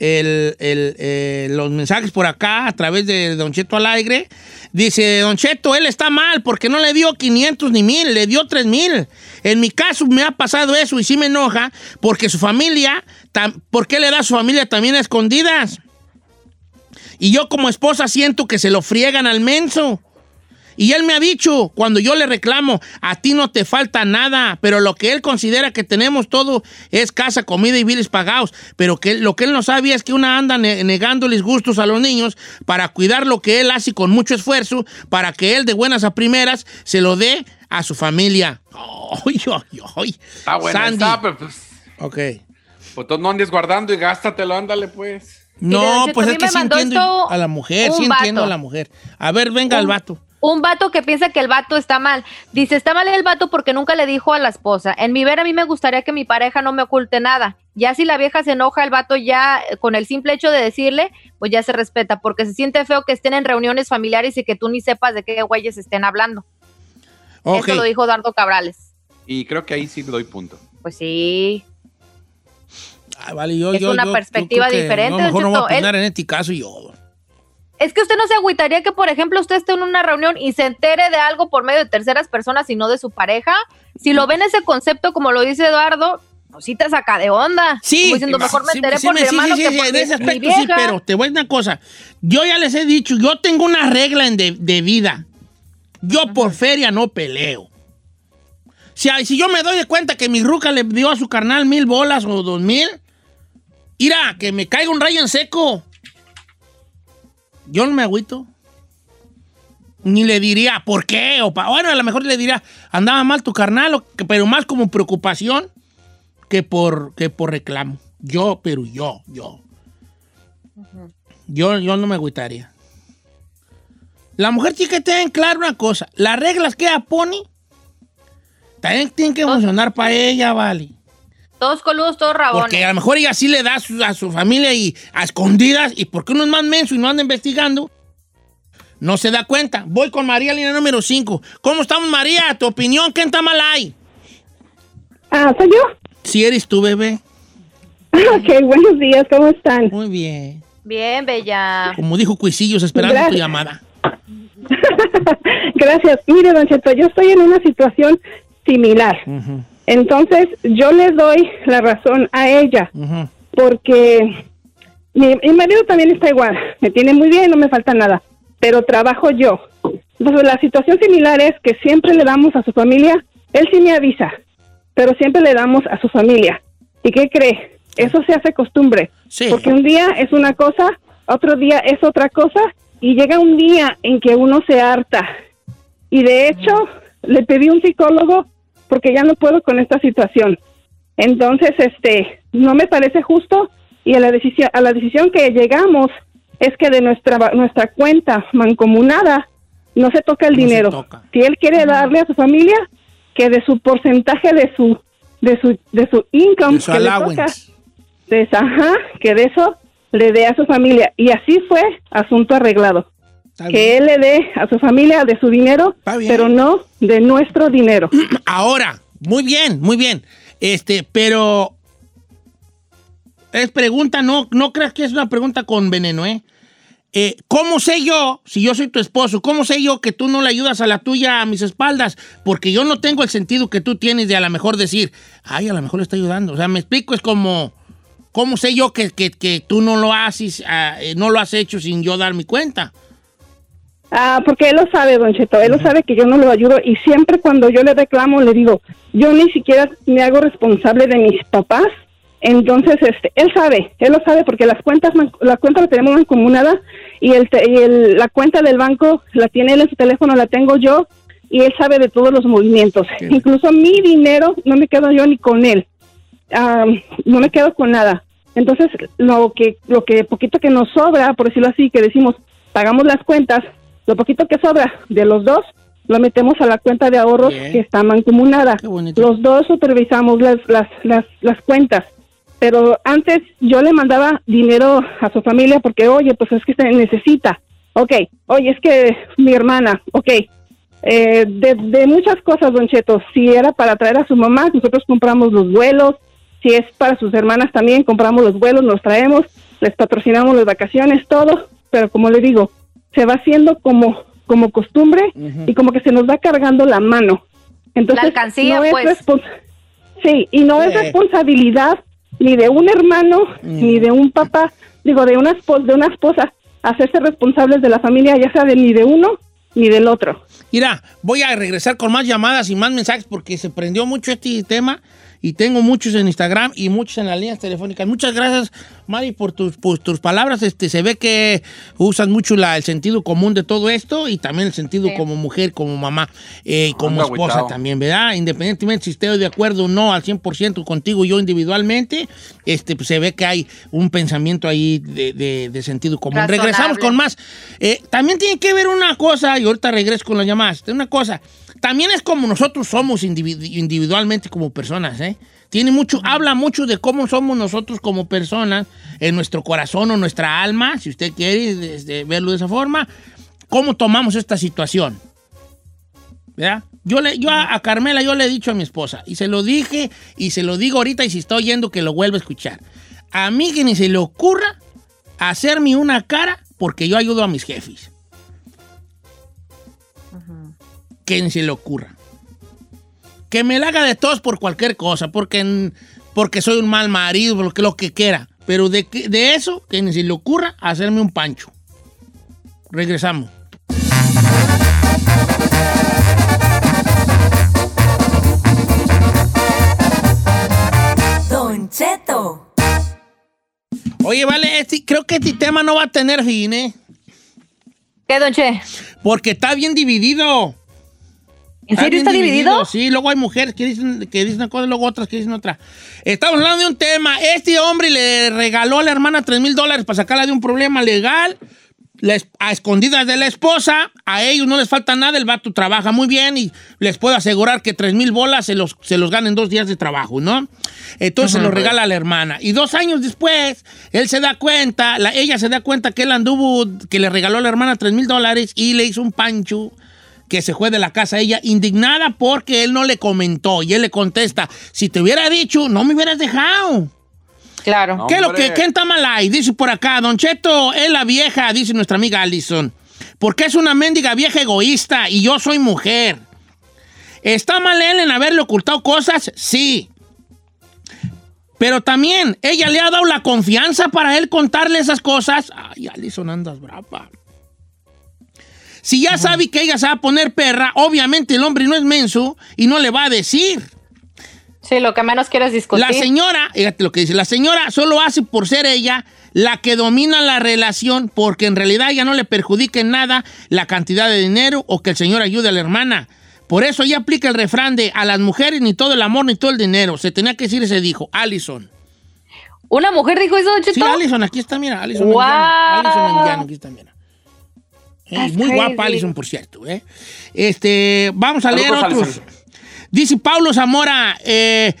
el- el, eh, los mensajes por acá a través de Don Cheto al aire. Dice, Don Cheto, él está mal porque no le dio 500 ni mil, le dio 3 mil. En mi caso me ha pasado eso y sí me enoja porque su familia, ¿por qué le da a su familia también a escondidas? Y yo como esposa siento que se lo friegan al menso. Y él me ha dicho, cuando yo le reclamo, a ti no te falta nada, pero lo que él considera que tenemos todo es casa, comida y biles pagados. Pero que lo que él no sabía es que una anda ne- negándoles gustos a los niños para cuidar lo que él hace con mucho esfuerzo, para que él de buenas a primeras se lo dé a su familia. Ay, ay, ay. Está buena, Sandy. está, pero pues, Ok. pues tú no andes guardando y gástatelo, ándale pues. No, pues es que sí entiendo a la mujer, sí entiendo a la mujer. A ver, venga el vato. Un vato que piensa que el vato está mal. Dice, está mal el vato porque nunca le dijo a la esposa. En mi ver, a mí me gustaría que mi pareja no me oculte nada. Ya si la vieja se enoja, el vato ya, con el simple hecho de decirle, pues ya se respeta, porque se siente feo que estén en reuniones familiares y que tú ni sepas de qué güeyes estén hablando. Eso lo dijo Dardo Cabrales. Y creo que ahí sí doy punto. Pues sí. Ah, vale, yo, Es yo- una yo- perspectiva diferente, no, mejor no voy a. Él- opinar en este caso yo. Es que usted no se agüitaría que, por ejemplo, usted esté en una reunión y se entere de algo por medio de terceras personas y no de su pareja. Si lo ven ese concepto, como lo dice Eduardo, pues sí te saca de onda. Sí, Como diciendo, mejor me enteré sí, por mi sí, hermano sí, que por en ese aspecto sí, pero te voy a decir una cosa. Yo ya les he dicho, yo tengo una regla en de, de vida. Yo por feria no peleo. Si, si yo me doy de cuenta que mi ruca le dio a su carnal mil bolas o dos mil, mira, que me caiga un rayo en seco. Yo no me agüito. Ni le diría, ¿por qué? O bueno, a lo mejor le diría, andaba mal tu carnal, o que- pero más como preocupación que por, que por reclamo. Yo, pero yo, yo. Yo, yo no me agüitaría. La mujer tiene que tener claro una cosa. Las reglas que ella pone también tienen que funcionar para ella, vale. Todos coludos, todos rabones. Porque a lo mejor ella sí le da a su, a su familia y a escondidas, y porque uno es más menso y no anda investigando, no se da cuenta. Voy con María, línea número 5. ¿Cómo estamos, María? ¿Tu opinión? ¿Quién está mal ahí? Ah, ¿soy yo? Si eres tu bebé. Ok, buenos días, ¿cómo están? Muy bien. Bien, bella. Como dijo Cuisillos, esperando tu llamada. Gracias. Mire, don Cheto, yo estoy en una situación similar. Ujú, Entonces, yo le doy la razón a ella, porque mi, mi marido también está igual. Me tiene muy bien, no me falta nada, pero trabajo yo. Entonces, la situación similar es que siempre le damos a su familia, él sí me avisa, pero siempre le damos a su familia. ¿Y qué cree? Eso se hace costumbre. Sí. Porque un día es una cosa, otro día es otra cosa, y llega un día en que uno se harta. Y de hecho, le pedí un psicólogo porque ya no puedo con esta situación. Entonces, este, no me parece justo y a la decisión, a la decisión que llegamos es que de nuestra nuestra cuenta mancomunada no se toca el No dinero. toca. Si él quiere darle a su familia, que de su porcentaje de su de su de su income De su que le toca, allowance. de esa- ajá, que de eso le dé a su familia. Y así fue asunto arreglado. Está Que él le dé a su familia de su dinero, pero no de nuestro dinero. Ahora, muy bien, muy bien. Este, pero es pregunta, no, no creas que es una pregunta con veneno, ¿eh? eh, ¿cómo sé yo, si yo soy tu esposo, cómo sé yo que tú no le ayudas a la tuya a mis espaldas? Porque yo no tengo el sentido que tú tienes de a lo mejor decir, ay, a lo mejor le está ayudando. O sea, me explico, es como, ¿cómo sé yo que, que- que tú no lo haces, ah, eh, no lo has hecho sin yo dar mi cuenta? Ah, porque él lo sabe, Don Cheto, él lo sabe que yo no lo ayudo y siempre cuando yo le reclamo le digo, yo ni siquiera me hago responsable de mis papás, entonces este, él sabe, él lo sabe porque las cuentas, la cuenta la tenemos mancomunada y, el, y el- la cuenta del banco la tiene él en su teléfono, la tengo yo y él sabe de todos los movimientos, incluso mi dinero no me quedo yo ni con él, no me quedo con nada. Entonces, lo que, lo que poquito que nos sobra, por decirlo así, que decimos, pagamos las cuentas, lo poquito que sobra de los dos, lo metemos a la cuenta de ahorros Bien. que está mancomunada. Los dos supervisamos las, las, las, las cuentas. Pero antes yo le mandaba dinero a su familia porque, oye, pues es que se necesita. Ok, oye, es que mi hermana, ok. Eh, de, de muchas cosas, Don Cheto. Si era para traer a su mamá, nosotros compramos los vuelos. Si es para sus hermanas también, compramos los vuelos, nos traemos, les patrocinamos las vacaciones, todo. Pero como le digo, se va haciendo como, como costumbre y como que se nos va cargando la mano. Entonces, La alcancía, no es pues. Sí, y no es responsabilidad ni de un hermano, ni de un papá, digo, de una, esposa, de una esposa, hacerse responsables de la familia, ya sea de ni de uno ni del otro. Mira, voy a regresar con más llamadas y más mensajes porque se prendió mucho este tema y tengo muchos en Instagram y muchos en las líneas telefónicas. Muchas gracias, Mari, por tus, por tus palabras. Este, se ve que usas mucho la- el sentido común de todo esto y también el sentido Sí. como mujer, como mamá, eh, como Anda esposa también, ¿verdad? Independientemente si estoy de acuerdo o no al 100% contigo yo individualmente, este, pues, se ve que hay un pensamiento ahí de, de- de sentido común. Razonable. Regresamos con más. Eh, también tiene que ver una cosa, y ahorita regreso con las llamadas, una cosa, también es como nosotros somos individu- individualmente como personas, ¿eh? Tiene mucho, habla mucho de cómo somos nosotros como personas, en nuestro corazón o nuestra alma, si usted quiere desde verlo de esa forma, cómo tomamos esta situación. ¿Verdad? Yo, le, yo a, a Carmela yo le he dicho a mi esposa, y se lo dije, y se lo digo ahorita, y si está oyendo que lo vuelva a escuchar. A mí que ni se le ocurra hacerme una cara porque yo ayudo a mis jefes. Que ni se le ocurra. Que me la haga de todos por cualquier cosa, porque, porque soy un mal marido, porque lo que quiera. Pero de, de eso, que ni se le ocurra hacerme un pancho. Regresamos. Don Cheto. Oye, vale, este- creo que este tema no va a tener fin, ¿eh? ¿Qué, Don Che? Porque está bien dividido. ¿En serio está dividido? Sí, luego hay mujeres que dicen, que dicen una cosa, luego otras que dicen otra. Estamos hablando de un tema. Este hombre le regaló a la hermana 3 mil dólares para sacarla de un problema legal. A escondidas de la esposa, a ellos no les falta nada, el vato trabaja muy bien y les puedo asegurar que 3 mil bolas se los, se los ganan en dos días de trabajo, ¿no? Entonces se los regala a la hermana. Y dos años después, él se da cuenta, la, ella se da cuenta que él anduvo, que le regaló a la hermana 3 mil dólares y le hizo un pancho que se fue de la casa ella, indignada porque él no le comentó. Y él le contesta, si te hubiera dicho, no me hubieras dejado. Claro. ¿Qué es lo que qué está mal ahí? Dice por acá, Don Cheto es la vieja, dice nuestra amiga Allison. Porque es una mendiga vieja egoísta y yo soy mujer. ¿Está mal él en haberle ocultado cosas? Sí. Pero también, ella le ha dado la confianza para él contarle esas cosas. Ay, Allison, andas brava. Si ya sabe que ella se va a poner perra, obviamente el hombre no es menso y no le va a decir. Sí, lo que menos quieres discutir. La señora, fíjate lo que dice, la señora solo hace por ser ella la que domina la relación porque en realidad ya no le perjudica en nada la cantidad de dinero o que el señor ayude a la hermana. Por eso ya aplica el refrán de a las mujeres ni todo el amor ni todo el dinero. Se tenía que decir y se dijo. Allison. ¿Una mujer dijo eso, Don Cheto? Sí, Allison, aquí está, mira. Allison Wow. Allison Anguiano, aquí está, mira. That's muy guapa crazy. Allison, por cierto. ¿eh? Este, vamos a leer Saludos, otros. Dice Paulo Zamora, eh,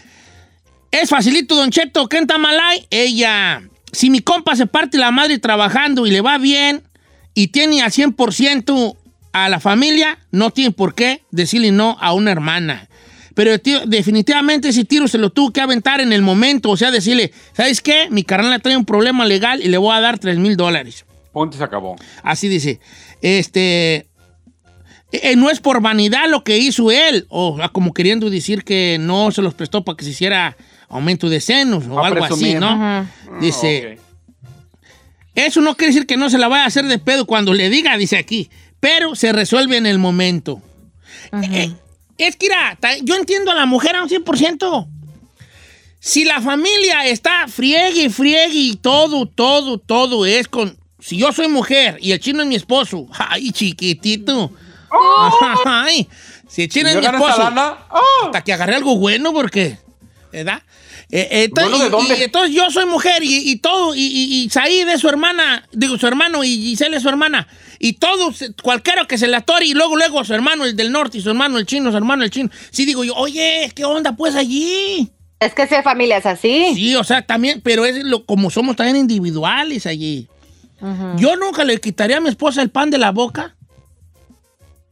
es facilito, Don Cheto, ¿qué en Tamalay? Ella, si mi compa se parte la madre trabajando y le va bien y tiene al 100% a la familia, no tiene por qué decirle no a una hermana. Pero tío, definitivamente ese tiro se lo tuvo que aventar en el momento, o sea, decirle, ¿sabes qué? Mi carnal trae un problema legal y le voy a dar 3 mil dólares. Punto y se acabó. Así dice. Este. eh, no es por vanidad lo que hizo él, o ah, como queriendo decir que no se los prestó para que se hiciera aumento de senos o algo así. ¿no? Dice, Ok. eso no quiere decir que no se la vaya a hacer de pedo cuando le diga, dice aquí, pero se resuelve en el momento. Eh, es que, mira, yo entiendo a la mujer a un 100%. Si la familia está friegue y friegue y todo, todo, todo es con... Si yo soy mujer y el chino es mi esposo, ay, chiquitito. Ay, si el chino ¿Y es yo mi esposo, lana? ¡Ah! hasta que agarré algo bueno porque, ¿verdad? Eh, eh, entonces, ¿Bueno de y- dónde? y entonces yo soy mujer y, y todo, y, y, y Said es su hermana, digo su hermano y Giselle es su hermana, y todos, cualquiera que se le atore y luego, luego su hermano el del norte y su hermano el chino, su hermano el chino, sí digo yo, oye, ¿qué onda pues allí? Es que esa familia es así. Sí, o sea, también, pero es lo, como somos también individuales allí. Yo nunca le quitaría a mi esposa el pan de la boca.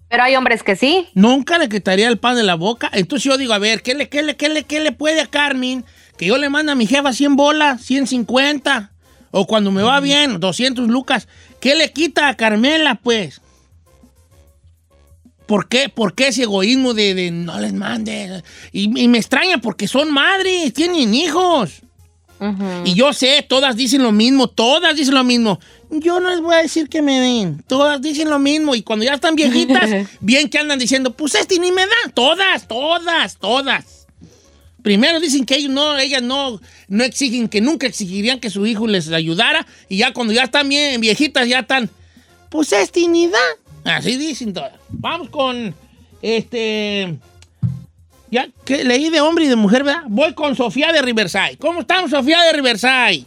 Pero hay hombres que sí. Nunca le quitaría el pan de la boca. Entonces yo digo, a ver, ¿qué le, qué le, qué le, qué le puede a Carmen? Que yo le mando a mi jefa 100 bolas, 150. O cuando me va bien, 200 lucas. ¿Qué le quita a Carmela, pues? ¿Por qué? ¿Por qué ese egoísmo de, de no les mande? Y, y me extraña porque son madres, tienen hijos. Y yo sé, todas dicen lo mismo, todas dicen lo mismo. Yo no les voy a decir que me den, todas dicen lo mismo. Y cuando ya están viejitas, bien que andan diciendo, pues este ni me da. Todas, todas, todas. Primero dicen que ellos no, ellas no, no exigen, que nunca exigirían que su hijo les ayudara. Y ya cuando ya están bien viejitas, ya están, pues este ni da. Así dicen todas. Vamos con, este... Ya que leí de hombre y de mujer, ¿verdad? Voy con Sofía de Riverside. ¿Cómo estamos, Sofía de Riverside?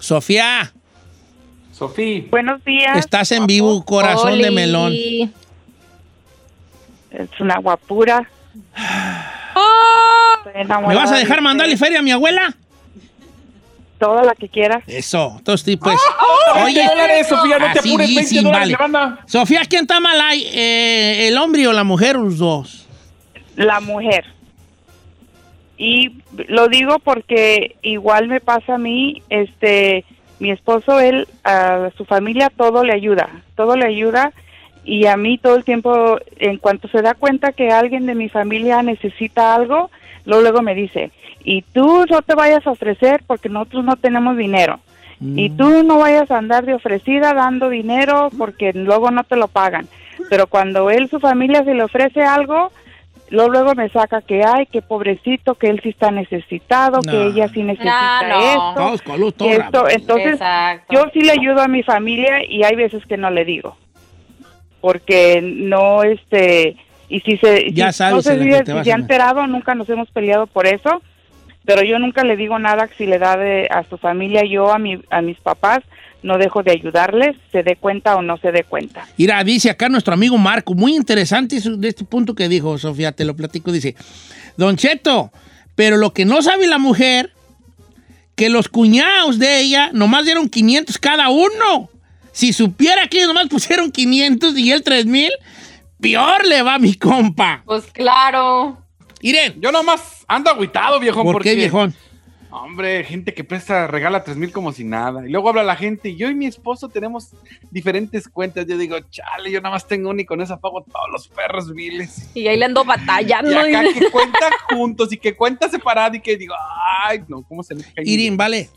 Sofía, Sofía. Buenos días. estás en vivo, corazón de melón. Es una guapura. Estoy ¿Me vas a de dejar mandarle feria a mi abuela? Toda la que quiera. Eso, entonces sí, pues. 20 dólares, Sofía, no te apures, 20 dicen, dólares vale. Sofía, ¿quién está mal ahí? Eh, ¿El hombre o la mujer o los dos? La mujer. Y lo digo porque igual me pasa a mí, este, mi esposo, él, a su familia todo le ayuda, todo le ayuda y a mí todo el tiempo, en cuanto se da cuenta que alguien de mi familia necesita algo, luego, luego me dice, y tú no te vayas a ofrecer porque nosotros no tenemos dinero. Y tú no vayas a andar de ofrecida dando dinero porque luego no te lo pagan. Pero cuando él, su familia, se le ofrece algo, luego, luego me saca que, ay, que pobrecito, que él sí está necesitado, No. que ella sí necesita No, no. esto. Todos con luz, que todos esto. bravos. Entonces, Exacto. yo sí le ayudo a mi familia y hay veces que no le digo. Porque no, este, y si se, Ya si- sabes no sé si, que si te se ha enterado, nunca nos hemos peleado por eso, pero yo nunca le digo nada si le da de, a su familia, yo a, mi, a mis papás no dejo de ayudarles, se dé cuenta o no se dé cuenta. Mira, dice acá nuestro amigo Marco, muy interesante de este punto que dijo Sofía, te lo platico, dice, Don Cheto, pero lo que no sabe la mujer, que los cuñados de ella nomás dieron 500 cada uno. Si supiera que ellos nomás pusieron 500 y él 3000, peor le va a mi compa. Pues claro. Irene, Yo nomás ando agüitado, viejón. ¿por porque, qué, viejón? Hombre, gente que presta, regala tres mil como si nada. Y luego habla la gente. y Yo y mi esposo tenemos diferentes cuentas. Yo digo, chale, yo nada más tengo una y con esa pago todos los perros viles. Y ahí le ando batallando. Y acá que cuenta juntos y que cuenta separado y que digo, ay, no, ¿cómo se le cae? Irene, vale.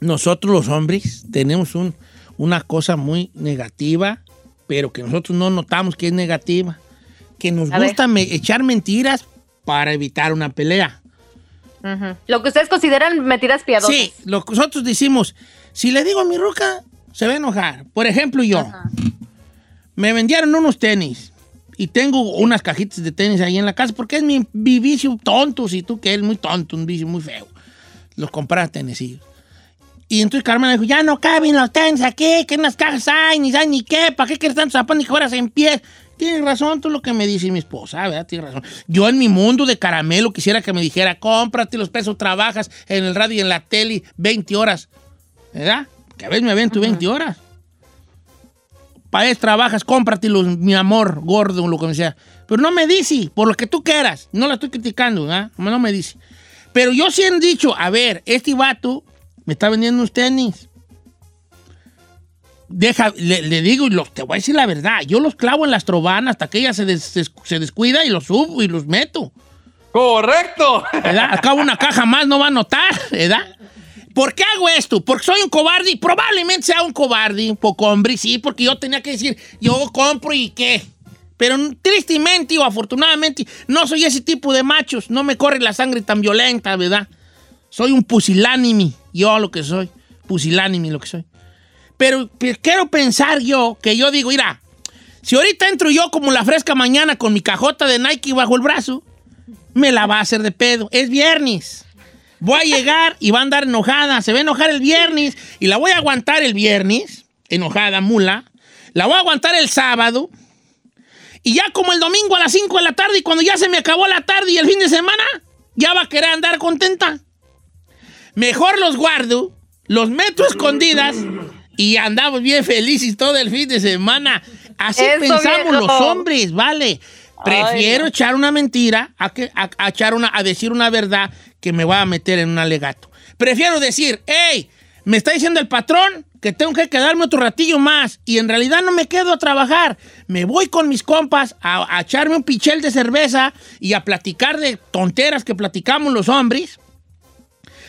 Nosotros los hombres tenemos un- una cosa muy negativa, pero que nosotros no notamos que es negativa. Que nos A gusta me- echar mentiras para evitar una pelea. Lo que ustedes consideran mentiras piadosas. Sí, lo que nosotros decimos, si le digo a mi ruca, se va a enojar. Por ejemplo, yo, me vendieron unos tenis y tengo unas cajitas de tenis ahí en la casa porque es mi, mi vicio tonto, si tú que es muy tonto, un vicio muy feo. Los compras tenis. Y entonces Carmen dijo, ya no caben los tenis aquí, que unas cajas hay, ni saben ni qué, ¿para qué quieres tantos zapatos ni que fueras en pie? Tienes razón tú lo que me dice mi esposa, ¿verdad? Tienes razón. Yo en mi mundo de caramelo quisiera que me dijera, cómprate los pesos, trabajas en el radio y en la tele 20 horas, ¿verdad? Que a veces me avento 20 horas. Para eso trabajas, cómpratelos, mi amor, gordo, lo que sea. Pero no me dice, por lo que tú quieras. No la estoy criticando, ¿verdad? No me dice. Pero yo sí he dicho, a ver, este vato me está vendiendo unos tenis. Deja, le, le digo, y los, te voy a decir la verdad, yo los clavo en las trovanas hasta que ella se, des- se- se descuida y los subo y los meto. ¡Correcto! ¿verdad? Acabo una caja más, no va a notar, ¿verdad? ¿Por qué hago esto? Porque soy un cobarde y probablemente sea un cobarde, un poco hombre, sí, porque yo tenía que decir, yo compro y qué. Pero tristemente o afortunadamente no soy ese tipo de machos, no me corre la sangre tan violenta, ¿verdad? Soy un pusilánime, yo lo que soy, pusilánime lo que soy. Pero, quiero pensar yo que yo digo, mira, si ahorita entro yo como la fresca mañana con mi cajota de Nike bajo el brazo, me la va a hacer de pedo. Es viernes. Voy a llegar y va a andar enojada. Se va a enojar el viernes y la voy a aguantar el viernes, enojada, mula. La voy a aguantar el sábado. Y ya como el domingo a las 5 de la tarde y cuando ya se me acabó la tarde y el fin de semana, ya va a querer andar contenta. Mejor los guardo, los meto escondidas y andamos bien felices todo el fin de semana. Así Eso, pensamos viejo. los hombres, ¿vale? Prefiero Ay, echar una mentira a, que, a, a echar una, a decir una verdad que me va a meter en un alegato. Prefiero decir, hey, me está diciendo el patrón que tengo que quedarme otro ratillo más y en realidad no me quedo a trabajar. Me voy con mis compas a, a echarme un pichel de cerveza y a platicar de tonteras que platicamos los hombres.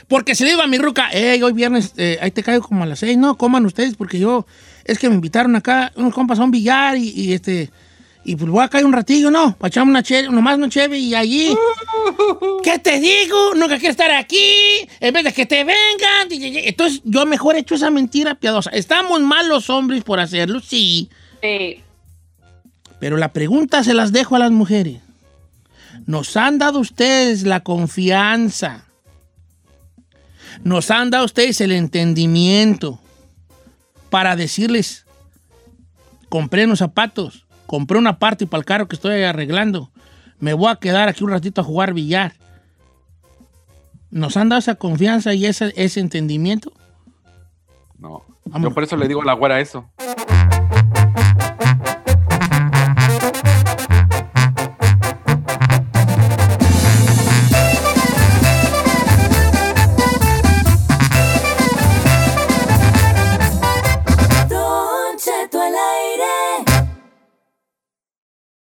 Porque si le digo a mi ruca, hey, hoy viernes, eh, ahí te caigo como a las seis, no, coman ustedes porque yo, es que me invitaron acá unos compas a un billar y, y, este, y pues voy a caer un ratillo, no, para echarme una cheve, nomás una cheve y allí, ¿qué te digo? Nunca quiero estar aquí, en vez de que te vengan. Entonces yo mejor he hecho esa mentira piadosa. ¿Estamos mal los hombres por hacerlo? Sí. Sí. Pero la pregunta se las dejo a las mujeres. ¿Nos han dado ustedes la confianza? ¿Nos han dado ustedes el entendimiento para decirles, compré unos zapatos, compré una parte para el carro que estoy arreglando, me voy a quedar aquí un ratito a jugar billar? ¿Nos han dado esa confianza y ese, ese entendimiento? No. Vámonos. Yo por eso le digo a la güera eso.